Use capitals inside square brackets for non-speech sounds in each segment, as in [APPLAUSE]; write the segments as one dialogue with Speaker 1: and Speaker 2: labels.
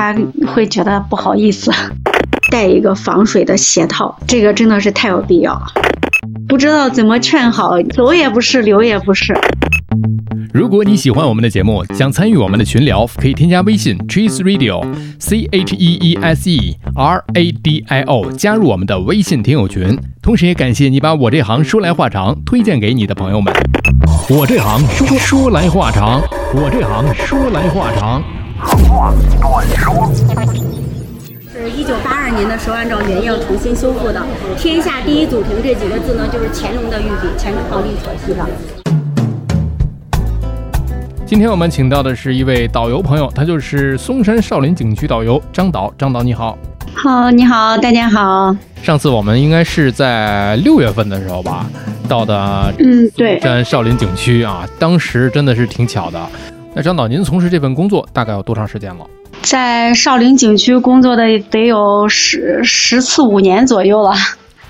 Speaker 1: 他会觉得不好意思。带一个防水的鞋套，这个真的是太有必要了。不知道怎么劝好，走也不是，留也不是。
Speaker 2: 如果你喜欢我们的节目，想参与我们的群聊，可以添加微信 cheese radio c h e e s e r a d i o 加入我们的微信听友群。同时也感谢你把我这行说来话长推荐给你的朋友们。我这行说说来话长，我这行说来话长。话
Speaker 3: 短说。是一九八二年的时候，按照原样重新修复的。天下第一祖庭这几个字呢，就是乾隆的御笔，乾隆皇帝所题的。
Speaker 2: 今天我们请到的是一位导游朋友，他就是嵩山少林景区导游张导。张导你好，
Speaker 1: 好，你好，大家好。
Speaker 2: 上次我们应该是在六月份的时候吧，到的
Speaker 1: 嗯，对，
Speaker 2: 山少林景区啊，当时真的是挺巧的。那张导，您从事这份工作大概有多长时间了？
Speaker 1: 在少林景区工作的得有十十四五年左右了。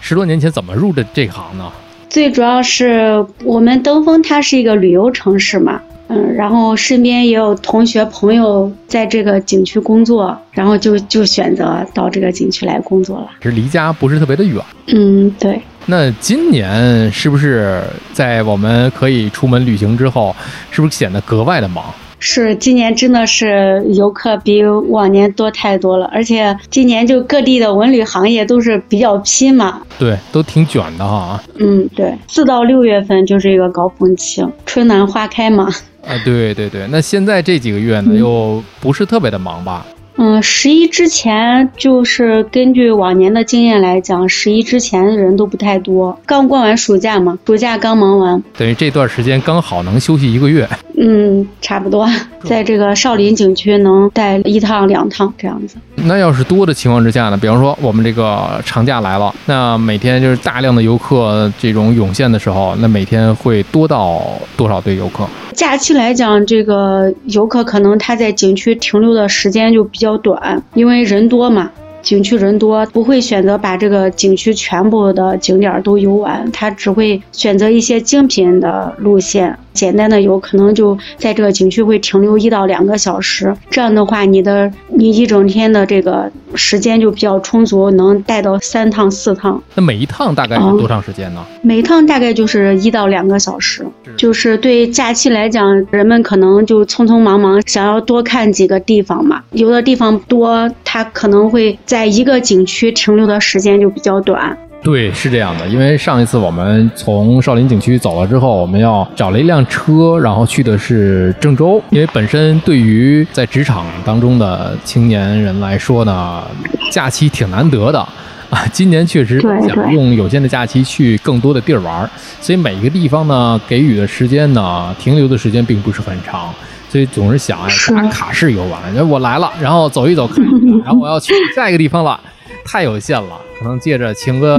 Speaker 2: 十多年前怎么入的这行呢？
Speaker 1: 最主要是我们登封它是一个旅游城市嘛。嗯，然后身边也有同学朋友在这个景区工作，然后就就选择到这个景区来工作了。
Speaker 2: 是离家不是特别的远。
Speaker 1: 嗯，对。
Speaker 2: 那今年是不是在我们可以出门旅行之后，是不是显得格外的忙？
Speaker 1: 是，今年真的是游客比往年多太多了，而且今年就各地的文旅行业都是比较拼嘛。
Speaker 2: 对，都挺卷的哈。
Speaker 1: 嗯，对，四到六月份就是一个高峰期，春暖花开嘛。
Speaker 2: 啊，对对对，那现在这几个月呢，又不是特别的忙吧？
Speaker 1: 嗯，十一之前就是根据往年的经验来讲，十一之前人都不太多，刚过完暑假嘛，暑假刚忙完，
Speaker 2: 等于这段时间刚好能休息一个月。
Speaker 1: 嗯，差不多，[LAUGHS] 在这个少林景区能带一趟两趟这样子。
Speaker 2: 那要是多的情况之下呢？比方说我们这个长假来了，那每天就是大量的游客这种涌现的时候，那每天会多到多少对游客？
Speaker 1: 假期来讲，这个游客可能他在景区停留的时间就比较较短，因为人多嘛。景区人多，不会选择把这个景区全部的景点都游玩，他只会选择一些精品的路线。简单的游可能就在这个景区会停留一到两个小时，这样的话，你的你一整天的这个时间就比较充足，能带到三趟四趟。
Speaker 2: 那每一趟大概是多长时间呢？
Speaker 1: 每一趟大概就是一到两个小时。就是对假期来讲，人们可能就匆匆忙忙想要多看几个地方嘛，有的地方多，它可能会在一个景区停留的时间就比较短。
Speaker 2: 对，是这样的，因为上一次我们从少林景区走了之后，我们要找了一辆车，然后去的是郑州。因为本身对于在职场当中的青年人来说呢，假期挺难得的啊。今年确实想用有限的假期去更多的地儿玩，所以每一个地方呢给予的时间呢，停留的时间并不是很长，所以总是想哎打卡式游玩，我来了，然后走一走，看一看，然后我要去下一个地方了。太有限了，可能借着请个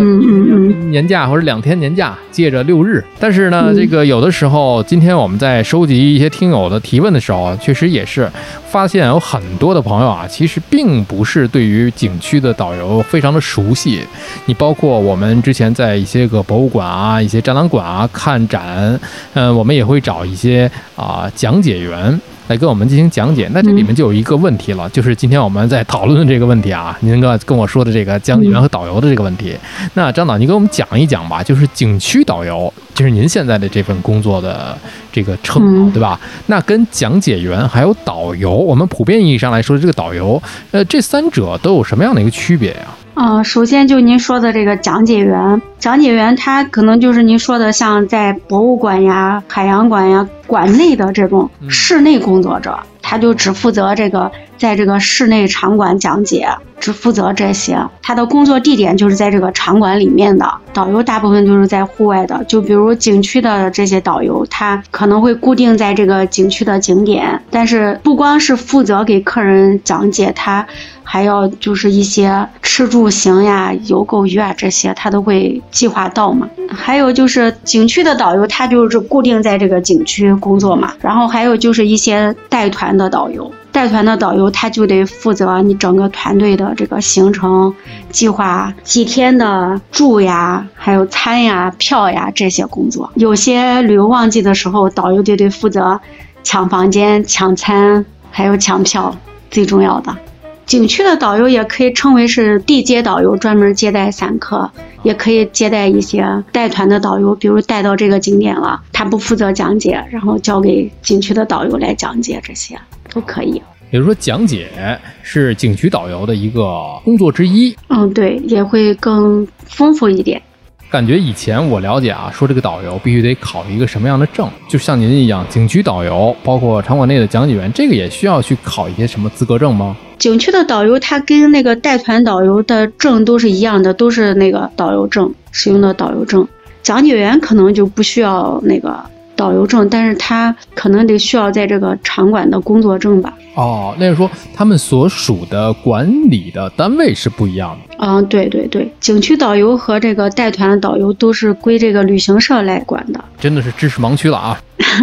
Speaker 2: 年假或者两天年假，借着六日。但是呢，这个有的时候，今天我们在收集一些听友的提问的时候，确实也是发现有很多的朋友啊，其实并不是对于景区的导游非常的熟悉。你包括我们之前在一些个博物馆啊、一些展览馆啊看展，嗯，我们也会找一些啊讲解员。来跟我们进行讲解，那这里面就有一个问题了，就是今天我们在讨论的这个问题啊，您哥跟我说的这个讲解员和导游的这个问题。那张导，你给我们讲一讲吧，就是景区导游，就是您现在的这份工作的这个称号，对吧？那跟讲解员还有导游，我们普遍意义上来说，这个导游，呃，这三者都有什么样的一个区别呀？
Speaker 1: 嗯，首先就您说的这个讲解员，讲解员他可能就是您说的像在博物馆呀、海洋馆呀馆内的这种室内工作者，他就只负责这个在这个室内场馆讲解。只负责这些，他的工作地点就是在这个场馆里面的。导游大部分就是在户外的，就比如景区的这些导游，他可能会固定在这个景区的景点，但是不光是负责给客人讲解，他还要就是一些吃住行呀、游购娱啊这些，他都会计划到嘛。还有就是景区的导游，他就是固定在这个景区工作嘛。然后还有就是一些带团的导游。带团的导游他就得负责你整个团队的这个行程计划，几天的住呀，还有餐呀、票呀这些工作。有些旅游旺季的时候，导游就得负责抢房间、抢餐，还有抢票，最重要的。景区的导游也可以称为是地接导游，专门接待散客，也可以接待一些带团的导游，比如带到这个景点了，他不负责讲解，然后交给景区的导游来讲解，这些都可以。
Speaker 2: 也就是说，讲解是景区导游的一个工作之一。
Speaker 1: 嗯，对，也会更丰富一点。
Speaker 2: 感觉以前我了解啊，说这个导游必须得考一个什么样的证，就像您一样，景区导游，包括场馆内的讲解员，这个也需要去考一些什么资格证吗？
Speaker 1: 景区的导游他跟那个带团导游的证都是一样的，都是那个导游证，使用的导游证。讲解员可能就不需要那个导游证，但是他可能得需要在这个场馆的工作证吧。
Speaker 2: 哦，那是说他们所属的管理的单位是不一样的。
Speaker 1: 嗯，对对对，景区导游和这个带团的导游都是归这个旅行社来管的。
Speaker 2: 真的是知识盲区了啊！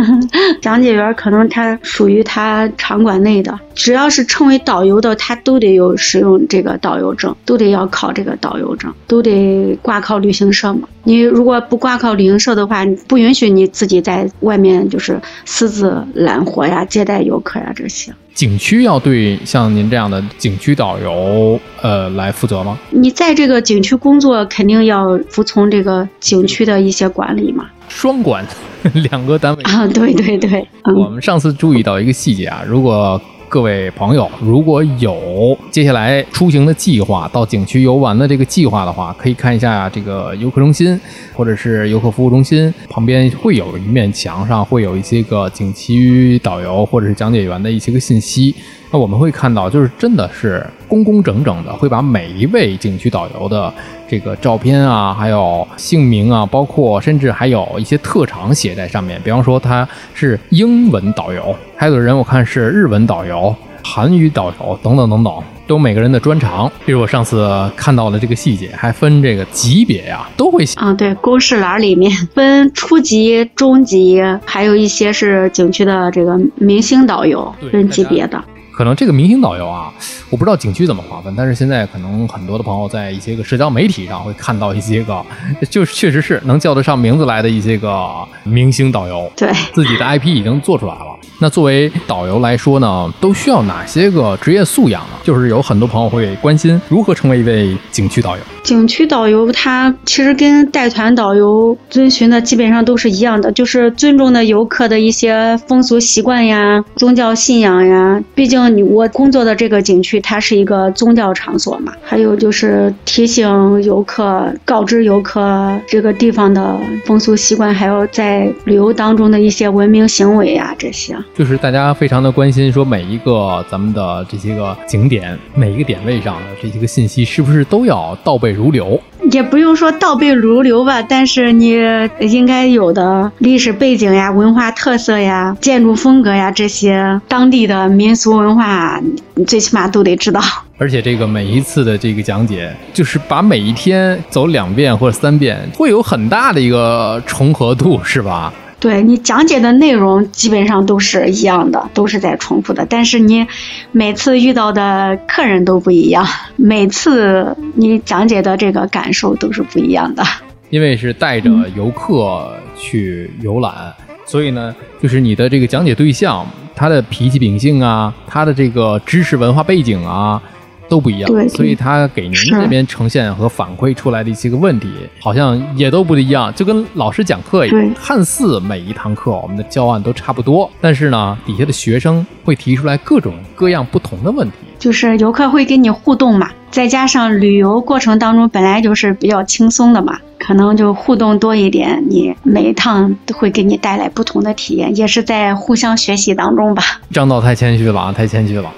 Speaker 2: [LAUGHS]
Speaker 1: 讲解员可能他属于他场馆内的，只要是称为导游的，他都得有使用这个导游证，都得要考这个导游证，都得挂靠旅行社嘛。你如果不挂靠旅行社的话，不允许你自己在外面就是私自揽活呀、接待游客呀这些。
Speaker 2: 景区要对像您这样的景区导游，呃，来负责吗？
Speaker 1: 你在这个景区工作，肯定要服从这个景区的一些管理嘛。
Speaker 2: 双管，[LAUGHS] 两个单位
Speaker 1: 啊，对对对。
Speaker 2: 我们上次注意到一个细节啊，如果。各位朋友，如果有接下来出行的计划，到景区游玩的这个计划的话，可以看一下这个游客中心或者是游客服务中心旁边会有一面墙上会有一些个景区导游或者是讲解员的一些个信息。那我们会看到，就是真的是工工整整的，会把每一位景区导游的这个照片啊，还有姓名啊，包括甚至还有一些特长写在上面。比方说他是英文导游，还有的人我看是日文导游、韩语导游等等等等，都每个人的专长。比如我上次看到的这个细节，还分这个级别呀，都会写
Speaker 1: 啊。对，公示栏里面分初级、中级，还有一些是景区的这个明星导游分级别的。
Speaker 2: 可能这个明星导游啊，我不知道景区怎么划分，但是现在可能很多的朋友在一些个社交媒体上会看到一些个，[LAUGHS] 就是确实是能叫得上名字来的一些个明星导游，
Speaker 1: 对，
Speaker 2: 自己的 IP 已经做出来了。那作为导游来说呢，都需要哪些个职业素养呢？就是有很多朋友会关心如何成为一位景区导游。
Speaker 1: 景区导游他其实跟带团导游遵循的基本上都是一样的，就是尊重的游客的一些风俗习惯呀、宗教信仰呀。毕竟你我工作的这个景区它是一个宗教场所嘛。还有就是提醒游客、告知游客这个地方的风俗习惯，还有在旅游当中的一些文明行为呀这些。
Speaker 2: 就是大家非常的关心，说每一个咱们的这些个景点，每一个点位上的这些个信息，是不是都要倒背如流？
Speaker 1: 也不用说倒背如流吧，但是你应该有的历史背景呀、文化特色呀、建筑风格呀这些当地的民俗文化，你最起码都得知道。
Speaker 2: 而且这个每一次的这个讲解，就是把每一天走两遍或者三遍，会有很大的一个重合度，是吧？
Speaker 1: 对你讲解的内容基本上都是一样的，都是在重复的。但是你每次遇到的客人都不一样，每次你讲解的这个感受都是不一样的。
Speaker 2: 因为是带着游客去游览，所以呢，就是你的这个讲解对象，他的脾气秉性啊，他的这个知识文化背景啊。都不一样，所以他给您这边呈现和反馈出来的一些个问题，好像也都不一样，就跟老师讲课一样。看似每一堂课我们的教案都差不多，但是呢，底下的学生会提出来各种各样不同的问题。
Speaker 1: 就是游客会跟你互动嘛，再加上旅游过程当中本来就是比较轻松的嘛，可能就互动多一点，你每一趟都会给你带来不同的体验，也是在互相学习当中吧。
Speaker 2: 张导太谦虚了啊，太谦虚了。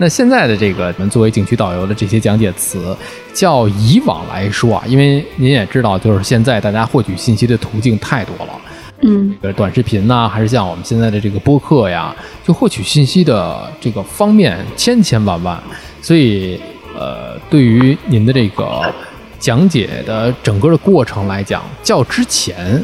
Speaker 2: 那现在的这个，我们作为景区导游的这些讲解词，较以往来说啊，因为您也知道，就是现在大家获取信息的途径太多了，
Speaker 1: 嗯，这个
Speaker 2: 短视频呐，还是像我们现在的这个播客呀，就获取信息的这个方面千千万万，所以，呃，对于您的这个讲解的整个的过程来讲，较之前，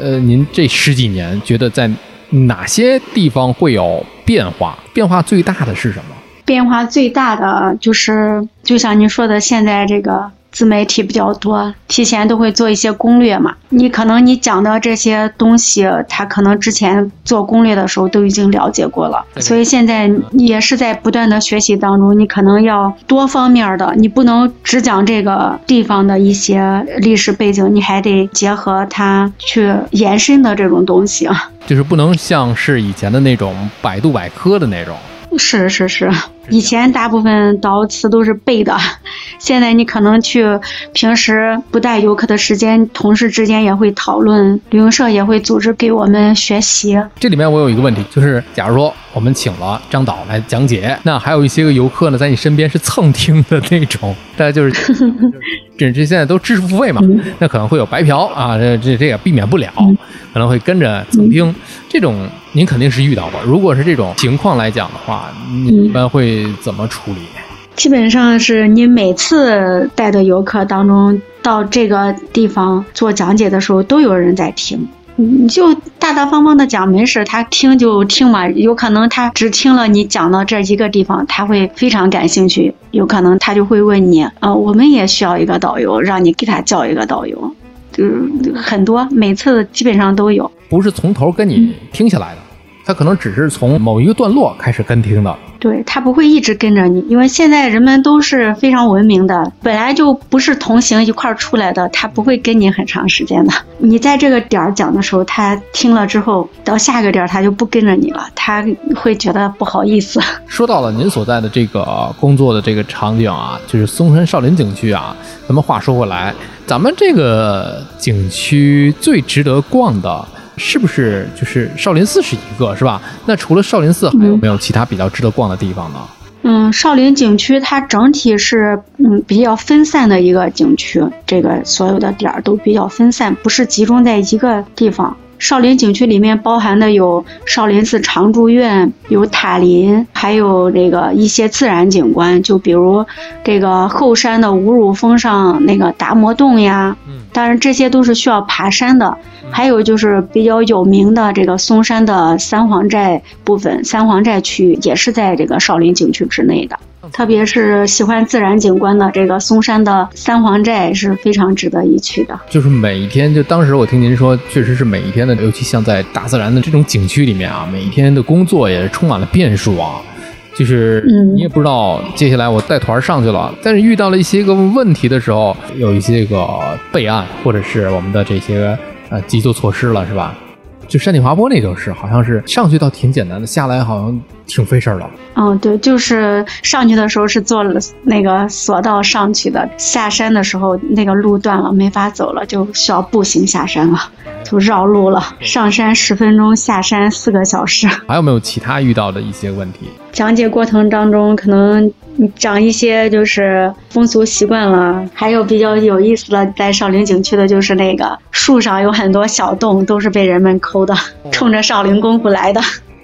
Speaker 2: 呃，您这十几年觉得在哪些地方会有变化？变化最大的是什么？
Speaker 1: 变化最大的就是，就像您说的，现在这个自媒体比较多，提前都会做一些攻略嘛。你可能你讲的这些东西，他可能之前做攻略的时候都已经了解过了，所以现在也是在不断的学习当中。你可能要多方面的，你不能只讲这个地方的一些历史背景，你还得结合它去延伸的这种东西啊。
Speaker 2: 就是不能像是以前的那种百度百科的那种。
Speaker 1: 是是是，以前大部分导词都是背的，[LAUGHS] 现在你可能去平时不带游客的时间，同事之间也会讨论，旅行社也会组织给我们学习。
Speaker 2: 这里面我有一个问题，就是假如说我们请了张导来讲解，那还有一些个游客呢，在你身边是蹭听的那种，大家就是 [LAUGHS] 这这现在都知识付费嘛，那可能会有白嫖啊，这这这也避免不了，可能会跟着蹭听，这种您肯定是遇到过。如果是这种情况来讲的话，你一般会怎么处理？
Speaker 1: 基本上是你每次带的游客当中，到这个地方做讲解的时候，都有人在听。你就大大方方的讲，没事，他听就听嘛。有可能他只听了你讲到这一个地方，他会非常感兴趣。有可能他就会问你，啊，我们也需要一个导游，让你给他叫一个导游。就是很多，每次基本上都有。
Speaker 2: 不是从头跟你听下来的，他可能只是从某一个段落开始跟听的。
Speaker 1: 对他不会一直跟着你，因为现在人们都是非常文明的，本来就不是同行一块儿出来的，他不会跟你很长时间的。你在这个点儿讲的时候，他听了之后，到下个点儿他就不跟着你了，他会觉得不好意思。[LAUGHS]
Speaker 2: 说到了您所在的这个工作的这个场景啊，就是嵩山少林景区啊。咱们话说回来，咱们这个景区最值得逛的。是不是就是少林寺是一个，是吧？那除了少林寺，还有没有其他比较值得逛的地方呢？
Speaker 1: 嗯，少林景区它整体是嗯比较分散的一个景区，这个所有的点儿都比较分散，不是集中在一个地方。少林景区里面包含的有少林寺常住院，有塔林，还有这个一些自然景观，就比如这个后山的五乳峰上那个达摩洞呀。嗯，当然这些都是需要爬山的。还有就是比较有名的这个嵩山的三皇寨部分，三皇寨区域也是在这个少林景区之内的。特别是喜欢自然景观的这个嵩山的三皇寨是非常值得一去的。
Speaker 2: 就是每一天，就当时我听您说，确实是每一天的，尤其像在大自然的这种景区里面啊，每一天的工作也是充满了变数啊。就是你也不知道接下来我带团上去了，但是遇到了一些个问题的时候，有一些个备案或者是我们的这些呃急救措施了，是吧？就山体滑坡那就是，好像是上去倒挺简单的，下来好像挺费事儿的。
Speaker 1: 嗯，对，就是上去的时候是坐了那个索道上去的，下山的时候那个路断了，没法走了，就需要步行下山了，就绕路了。上山十分钟，下山四个小时。
Speaker 2: 还有没有其他遇到的一些问题？
Speaker 1: 讲解过程当中可能。讲一些就是风俗习惯了，还有比较有意思的，在少林景区的就是那个树上有很多小洞，都是被人们抠的，冲着少林功夫来的。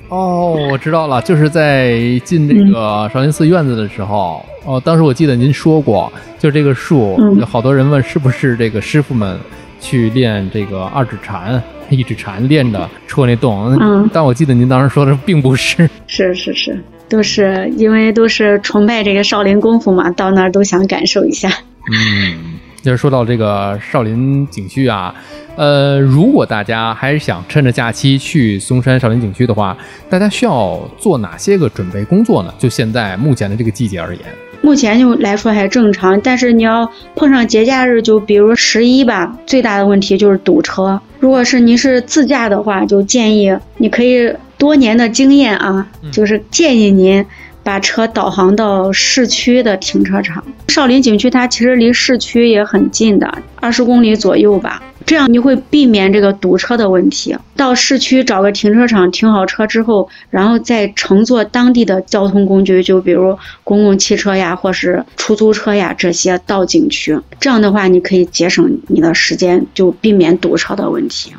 Speaker 2: 哦，我知道了，就是在进这个少林寺院子的时候，哦，当时我记得您说过，就这个树，有好多人问是不是这个师傅们去练这个二指禅、一指禅练的戳那洞，嗯，但我记得您当时说的并不是，
Speaker 1: 是是是。都是因为都是崇拜这个少林功夫嘛，到那儿都想感受一下。
Speaker 2: 嗯，就是说到这个少林景区啊，呃，如果大家还是想趁着假期去嵩山少林景区的话，大家需要做哪些个准备工作呢？就现在目前的这个季节而言，
Speaker 1: 目前就来说还正常，但是你要碰上节假日，就比如十一吧，最大的问题就是堵车。如果是您是自驾的话，就建议你可以。多年的经验啊，就是建议您把车导航到市区的停车场。少林景区它其实离市区也很近的，二十公里左右吧。这样你会避免这个堵车的问题。到市区找个停车场停好车之后，然后再乘坐当地的交通工具，就比如公共汽车呀，或是出租车呀这些到景区。这样的话，你可以节省你的时间，就避免堵车的问题。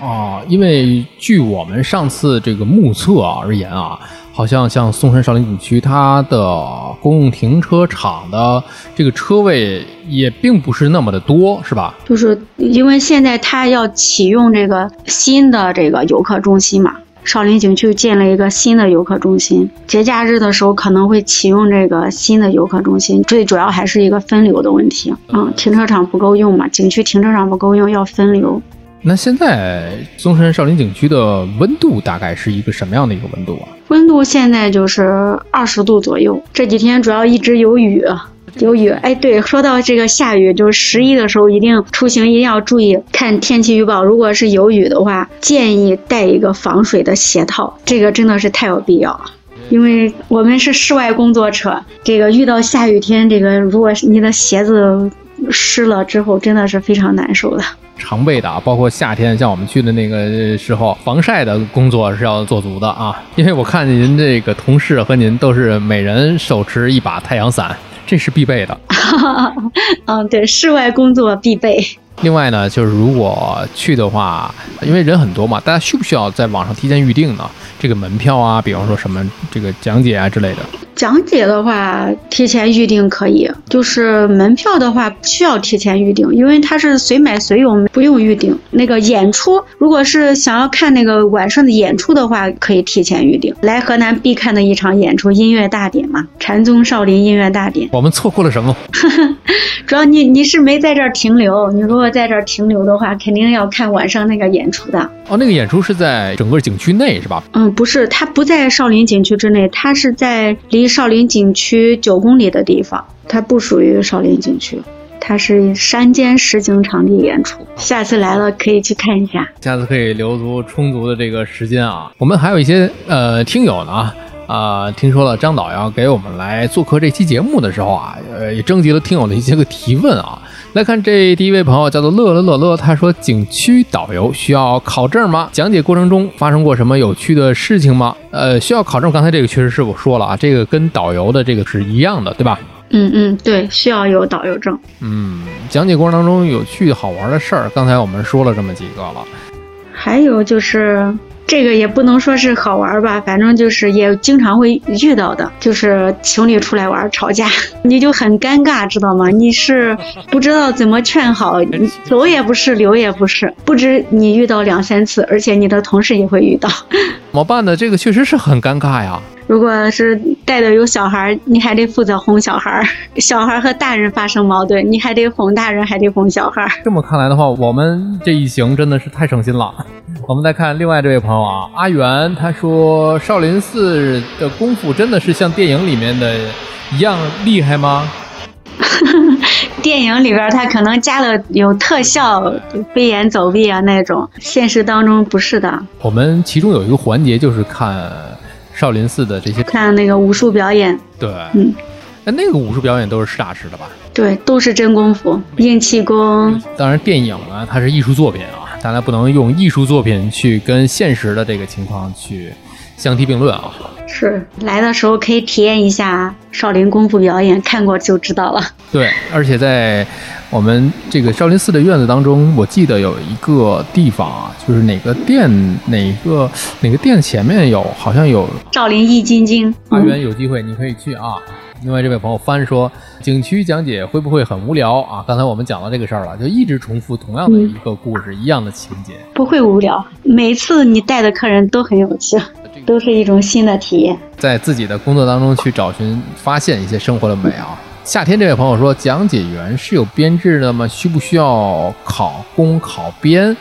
Speaker 2: 啊，因为据我们上次这个目测而言啊，好像像嵩山少林景区，它的公共停车场的这个车位也并不是那么的多，是吧？
Speaker 1: 就是因为现在它要启用这个新的这个游客中心嘛。少林景区建了一个新的游客中心，节假日的时候可能会启用这个新的游客中心。最主要还是一个分流的问题，嗯，停车场不够用嘛，景区停车场不够用，要分流。
Speaker 2: 那现在嵩山少林景区的温度大概是一个什么样的一个温度啊？
Speaker 1: 温度现在就是二十度左右，这几天主要一直有雨。有雨，哎，对，说到这个下雨，就是十一的时候一定出行一定要注意看天气预报。如果是有雨的话，建议带一个防水的鞋套，这个真的是太有必要了。因为我们是室外工作者，这个遇到下雨天，这个如果你的鞋子湿了之后，真的是非常难受的。
Speaker 2: 常备的啊，包括夏天像我们去的那个时候，防晒的工作是要做足的啊。因为我看您这个同事和您都是每人手持一把太阳伞。这是必备的，
Speaker 1: 嗯，[LAUGHS] 对，室外工作必备。
Speaker 2: 另外呢，就是如果去的话，因为人很多嘛，大家需不需要在网上提前预定呢？这个门票啊，比方说什么这个讲解啊之类的。
Speaker 1: 讲解的话，提前预定可以；就是门票的话，不需要提前预定，因为它是随买随用，不用预定。那个演出，如果是想要看那个晚上的演出的话，可以提前预定。来河南必看的一场演出，音乐大典嘛，禅宗少林音乐大典。
Speaker 2: 我们错过了什么？[LAUGHS]
Speaker 1: 主要你你是没在这儿停留，你如果在这儿停留的话，肯定要看晚上那个演出的。
Speaker 2: 哦，那个演出是在整个景区内是吧？
Speaker 1: 嗯，不是，它不在少林景区之内，它是在离少林景区九公里的地方，它不属于少林景区，它是山间实景场地演出。下次来了可以去看一下，
Speaker 2: 下次可以留足充足的这个时间啊。我们还有一些呃听友呢啊。听说了张导要给我们来做客这期节目的时候啊，呃，也征集了听友的一些个提问啊。来看这第一位朋友叫做乐乐乐乐，他说景区导游需要考证吗？讲解过程中发生过什么有趣的事情吗？呃，需要考证。刚才这个确实是我说了啊，这个跟导游的这个是一样的，对吧？
Speaker 1: 嗯嗯，对，需要有导游证。
Speaker 2: 嗯，讲解过程当中有趣好玩的事儿，刚才我们说了这么几个了，
Speaker 1: 还有就是。这个也不能说是好玩吧，反正就是也经常会遇到的，就是情侣出来玩吵架，[LAUGHS] 你就很尴尬，知道吗？你是不知道怎么劝好，[LAUGHS] 走也不是，留也不是，不止你遇到两三次，而且你的同事也会遇到，[LAUGHS]
Speaker 2: 怎么办呢？这个确实是很尴尬呀。
Speaker 1: 如果是带的有小孩，你还得负责哄小孩，[LAUGHS] 小孩和大人发生矛盾，你还得哄大人，还得哄小孩。
Speaker 2: 这么看来的话，我们这一行真的是太省心了。我们再看另外这位朋友啊，阿元，他说少林寺的功夫真的是像电影里面的一样厉害吗？[LAUGHS]
Speaker 1: 电影里边他可能加了有特效，飞檐走壁啊那种，现实当中不是的。
Speaker 2: 我们其中有一个环节就是看少林寺的这些，
Speaker 1: 看那个武术表演。
Speaker 2: 对，嗯，那那个武术表演都是实打实的吧？
Speaker 1: 对，都是真功夫，硬气功。
Speaker 2: 当然，电影呢，它是艺术作品啊。大家不能用艺术作品去跟现实的这个情况去相提并论啊！
Speaker 1: 是来的时候可以体验一下少林功夫表演，看过就知道了。
Speaker 2: 对，而且在我们这个少林寺的院子当中，我记得有一个地方啊，就是哪个殿哪个哪个殿前面有，好像有
Speaker 1: 少林易筋经。
Speaker 2: 阿元有机会你可以去啊。另外这位朋友翻说，景区讲解会不会很无聊啊？刚才我们讲到这个事儿了，就一直重复同样的一个故事，一样的情节，
Speaker 1: 不会无聊。每次你带的客人都很有趣，都是一种新的体验，
Speaker 2: 在自己的工作当中去找寻、发现一些生活的美啊。夏天这位朋友说，讲解员是有编制的吗？需不需要考公考编？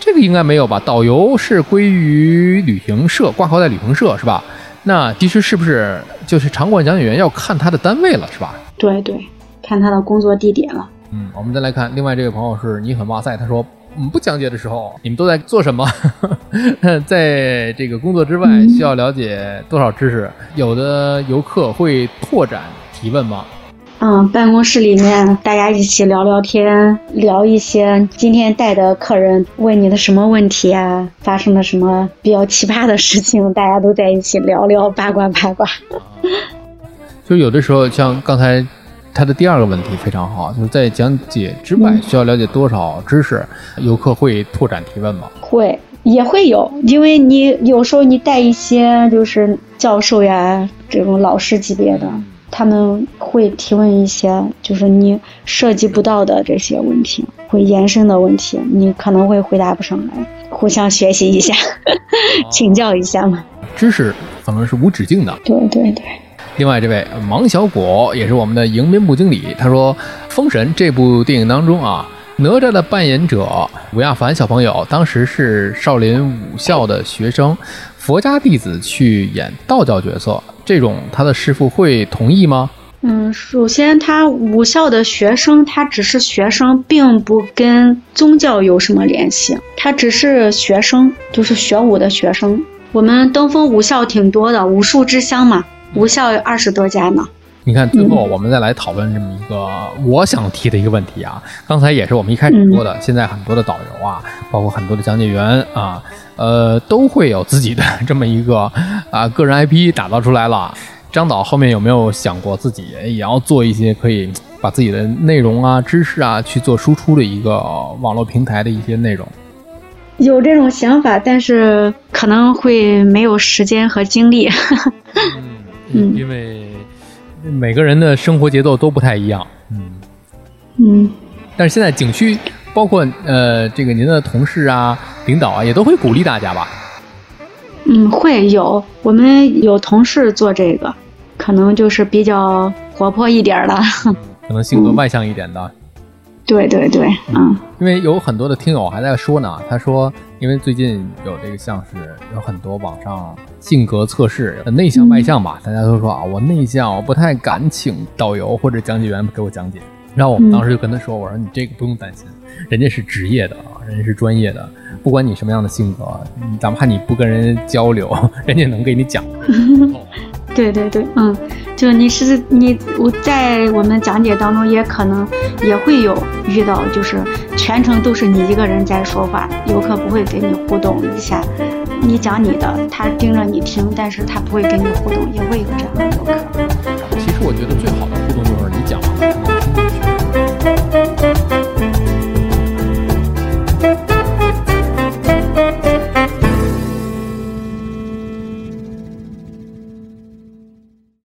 Speaker 2: 这个应该没有吧？导游是归于旅行社，挂靠在旅行社是吧？那其实是不是就是场馆讲解员要看他的单位了，是吧？
Speaker 1: 对对，看他的工作地点了。
Speaker 2: 嗯，我们再来看另外这位朋友是你很哇塞，他说，嗯，不讲解的时候你们都在做什么？[LAUGHS] 在这个工作之外需要了解多少知识？有的游客会拓展提问吗？
Speaker 1: 嗯，办公室里面大家一起聊聊天，聊一些今天带的客人问你的什么问题啊，发生了什么比较奇葩的事情，大家都在一起聊聊八卦八卦。
Speaker 2: 就有的时候，像刚才他的第二个问题非常好，就是在讲解之外需要了解多少知识，游客会拓展提问吗？
Speaker 1: 会，也会有，因为你有时候你带一些就是教授呀这种老师级别的。他们会提问一些就是你涉及不到的这些问题，会延伸的问题，你可能会回答不上来，互相学习一下，[LAUGHS] 请教一下嘛。
Speaker 2: 知识可能是无止境的。
Speaker 1: 对对对。
Speaker 2: 另外，这位芒小果也是我们的迎宾部经理，他说，《封神》这部电影当中啊，哪吒的扮演者吴亚凡小朋友当时是少林武校的学生，佛家弟子去演道教角色，这种他的师傅会同意吗？
Speaker 1: 嗯，首先他武校的学生，他只是学生，并不跟宗教有什么联系，他只是学生，就是学武的学生。我们登封武校挺多的，武术之乡嘛。武校有二十多家呢。
Speaker 2: 你看，最后我们再来讨论这么一个我想提的一个问题啊。刚才也是我们一开始说的，现在很多的导游啊，包括很多的讲解员啊，呃，都会有自己的这么一个啊个人 IP 打造出来了。张导后面有没有想过自己也要做一些可以把自己的内容啊、知识啊去做输出的一个网络平台的一些内容？
Speaker 1: 有这种想法，但是可能会没有时间和精力。[LAUGHS]
Speaker 2: 嗯，因为每个人的生活节奏都不太一样，
Speaker 1: 嗯。嗯，
Speaker 2: 但是现在景区包括呃这个您的同事啊、领导啊，也都会鼓励大家吧？
Speaker 1: 嗯，会有，我们有同事做这个，可能就是比较活泼一点的，
Speaker 2: 可能性格外向一点的。
Speaker 1: 对对对，嗯，
Speaker 2: 因为有很多的听友还在说呢，他说，因为最近有这个像是有很多网上性格测试，内向外向吧，大家都说啊，我内向，我不太敢请导游或者讲解员给我讲解。然后我们当时就跟他说，我说你这个不用担心，人家是职业的啊，人家是专业的，不管你什么样的性格，哪怕你不跟人交流，[LAUGHS] 人家能给你讲。[LAUGHS]
Speaker 1: 对对对，嗯，就你是你我在我们讲解当中也可能也会有遇到就是全程都是你一个人在说话游客不会给你互动一下。你讲你的他盯着你听但是他不会跟你互动也会有这样的游客。
Speaker 2: 其实我觉得最好的互动就是你讲。完了